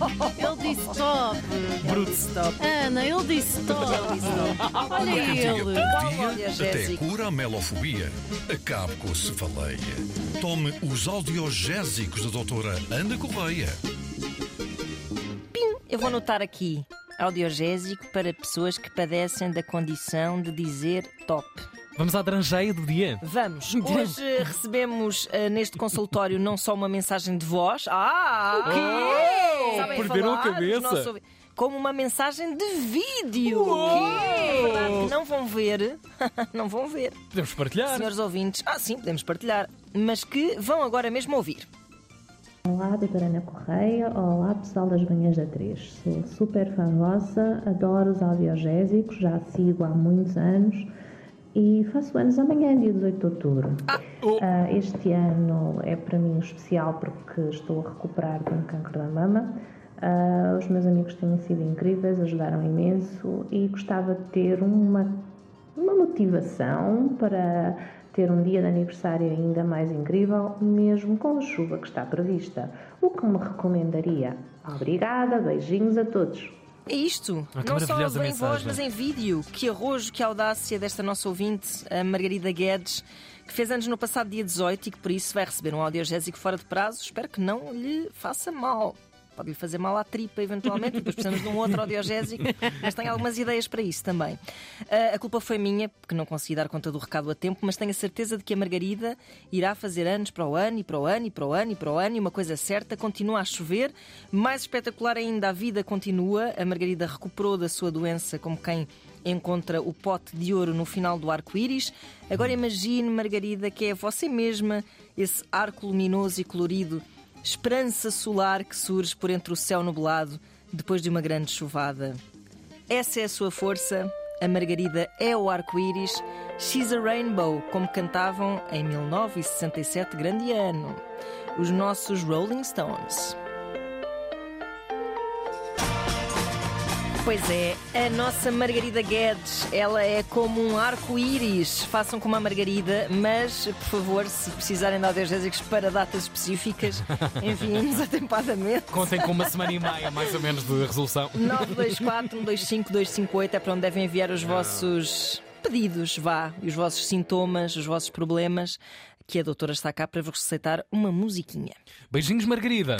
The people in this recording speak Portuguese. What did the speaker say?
Ele disse top. Bruto. Ana, ele disse top. Olha ele. Olha, até cura a melofobia. Acabe com a cefaleia. Tome os audiogésicos da doutora Ana Correia. Eu vou anotar aqui audiogésico para pessoas que padecem da condição de dizer top. Vamos à drangeia do dia. Vamos. Hoje recebemos eh, neste consultório não só uma mensagem de voz. Ah! O quê? Sabem Perderam a falar, cabeça. ouvi- Como uma mensagem de vídeo. É verdade que não vão ver. não vão ver. Podemos partilhar. Senhores ouvintes, ah, sim, podemos partilhar. Mas que vão agora mesmo ouvir. Olá, doutora Ana Correia. Olá, pessoal das Manhãs da 3. Sou super fã vossa, adoro os audiogésicos, já sigo há muitos anos e faço anos amanhã, dia 18 de outubro. Oh. Ah, este ano é para mim especial porque estou a recuperar de um câncer da mama. Ah, os meus amigos têm sido incríveis, ajudaram imenso e gostava de ter uma uma motivação para ter um dia de aniversário ainda mais incrível, mesmo com a chuva que está prevista. O que me recomendaria? Obrigada, beijinhos a todos. É isto. Ah, não só em voz, mas em vídeo. Que arrojo, que audácia desta nossa ouvinte, a Margarida Guedes, que fez anos no passado dia 18 e que por isso vai receber um audiogésico fora de prazo. Espero que não lhe faça mal. Pode lhe fazer mal à tripa, eventualmente, depois precisamos de um outro audiogésico, mas tenho algumas ideias para isso também. Ah, a culpa foi minha, porque não consegui dar conta do recado a tempo, mas tenho a certeza de que a Margarida irá fazer anos para o ano e para o ano e para o ano e para o ano, e uma coisa certa, continua a chover. Mais espetacular ainda, a vida continua. A Margarida recuperou da sua doença como quem encontra o pote de ouro no final do arco-íris. Agora imagine, Margarida, que é você mesma esse arco luminoso e colorido, esperança solar que surge por entre o céu nublado depois de uma grande chuvada. Essa é a sua força. A Margarida é o arco-íris. She's a Rainbow, como cantavam em 1967, grande ano. Os nossos Rolling Stones. Pois é, a nossa Margarida Guedes, ela é como um arco-íris. Façam como a Margarida, mas, por favor, se precisarem de audiogésicos para datas específicas, enviem-nos atempadamente. Contem com uma semana e meia, mais ou menos, de resolução. 924-125-258 é para onde devem enviar os vossos pedidos, vá, e os vossos sintomas, os vossos problemas, que a doutora está cá para vos receitar uma musiquinha. Beijinhos, Margarida.